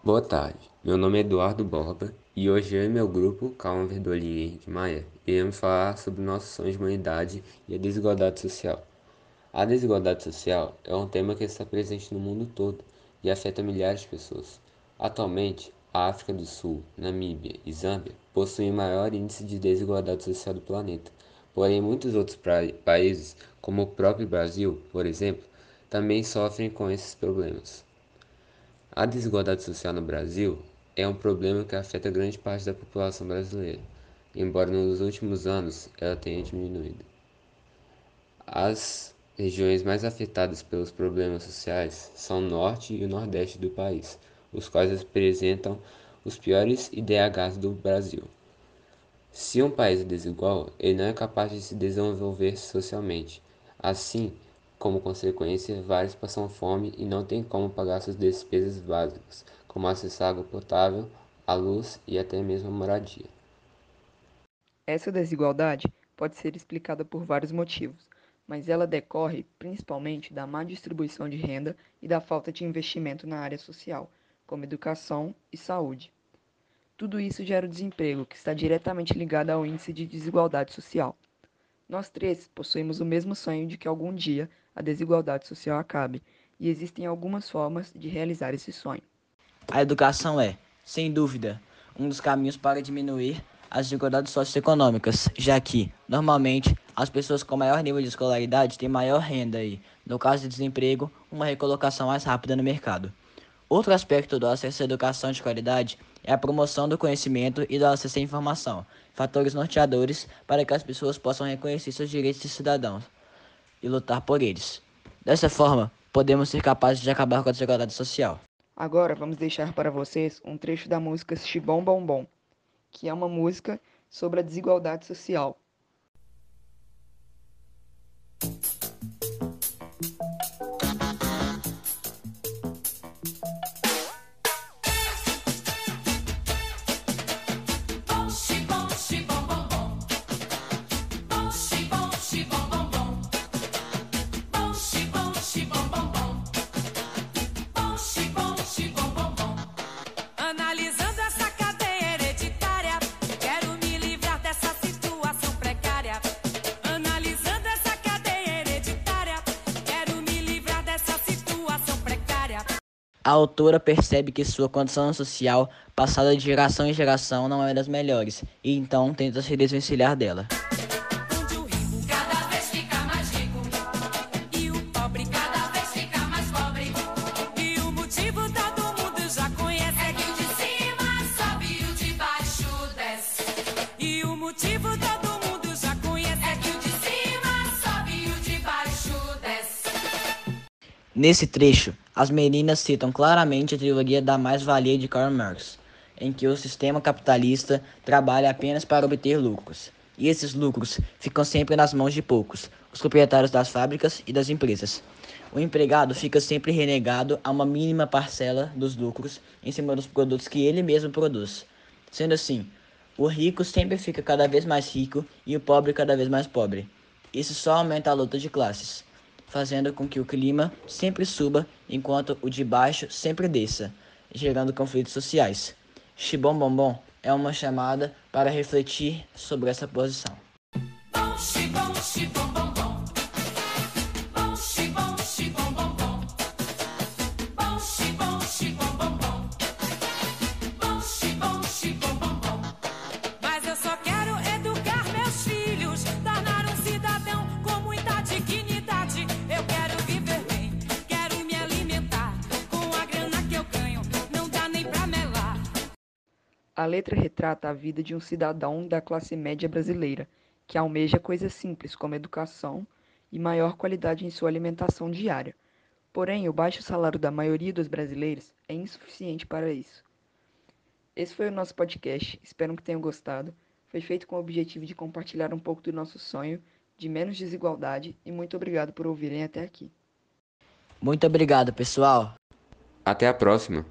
Boa tarde, meu nome é Eduardo Borba e hoje eu e meu grupo, Calma Verdolin e Henrique Maia, iremos falar sobre nossos sonhos de humanidade e a desigualdade social. A desigualdade social é um tema que está presente no mundo todo e afeta milhares de pessoas. Atualmente, a África do Sul, Namíbia e Zâmbia possuem o maior índice de desigualdade social do planeta. Porém, muitos outros países, como o próprio Brasil, por exemplo, também sofrem com esses problemas. A desigualdade social no Brasil é um problema que afeta grande parte da população brasileira, embora nos últimos anos ela tenha diminuído. As regiões mais afetadas pelos problemas sociais são o norte e o nordeste do país, os quais apresentam os piores IDHs do Brasil. Se um país é desigual, ele não é capaz de se desenvolver socialmente. Assim, como consequência, vários passam fome e não têm como pagar suas despesas básicas, como acessar água potável, a luz e até mesmo a moradia. Essa desigualdade pode ser explicada por vários motivos, mas ela decorre principalmente da má distribuição de renda e da falta de investimento na área social, como educação e saúde. Tudo isso gera o desemprego, que está diretamente ligado ao índice de desigualdade social. Nós três possuímos o mesmo sonho de que algum dia a desigualdade social acabe, e existem algumas formas de realizar esse sonho. A educação é, sem dúvida, um dos caminhos para diminuir as desigualdades socioeconômicas, já que, normalmente, as pessoas com maior nível de escolaridade têm maior renda e, no caso de desemprego, uma recolocação mais rápida no mercado. Outro aspecto do acesso à educação de qualidade é a promoção do conhecimento e do acesso à informação, fatores norteadores para que as pessoas possam reconhecer seus direitos de cidadãos e lutar por eles. Dessa forma, podemos ser capazes de acabar com a desigualdade social. Agora vamos deixar para vocês um trecho da música Xibom Bom Bom, que é uma música sobre a desigualdade social. A autora percebe que sua condição social, passada de geração em geração, não é das melhores, e então tenta se desvencilhar dela. Nesse trecho, as meninas citam claramente a teoria da mais-valia de Karl Marx, em que o sistema capitalista trabalha apenas para obter lucros, e esses lucros ficam sempre nas mãos de poucos, os proprietários das fábricas e das empresas. O empregado fica sempre renegado a uma mínima parcela dos lucros em cima dos produtos que ele mesmo produz. Sendo assim, o rico sempre fica cada vez mais rico e o pobre cada vez mais pobre. Isso só aumenta a luta de classes fazendo com que o clima sempre suba enquanto o de baixo sempre desça, gerando conflitos sociais. Xibom Bombom é uma chamada para refletir sobre essa posição. Bom, A letra retrata a vida de um cidadão da classe média brasileira, que almeja coisas simples como educação e maior qualidade em sua alimentação diária. Porém, o baixo salário da maioria dos brasileiros é insuficiente para isso. Esse foi o nosso podcast, espero que tenham gostado. Foi feito com o objetivo de compartilhar um pouco do nosso sonho de menos desigualdade e muito obrigado por ouvirem até aqui. Muito obrigado, pessoal. Até a próxima.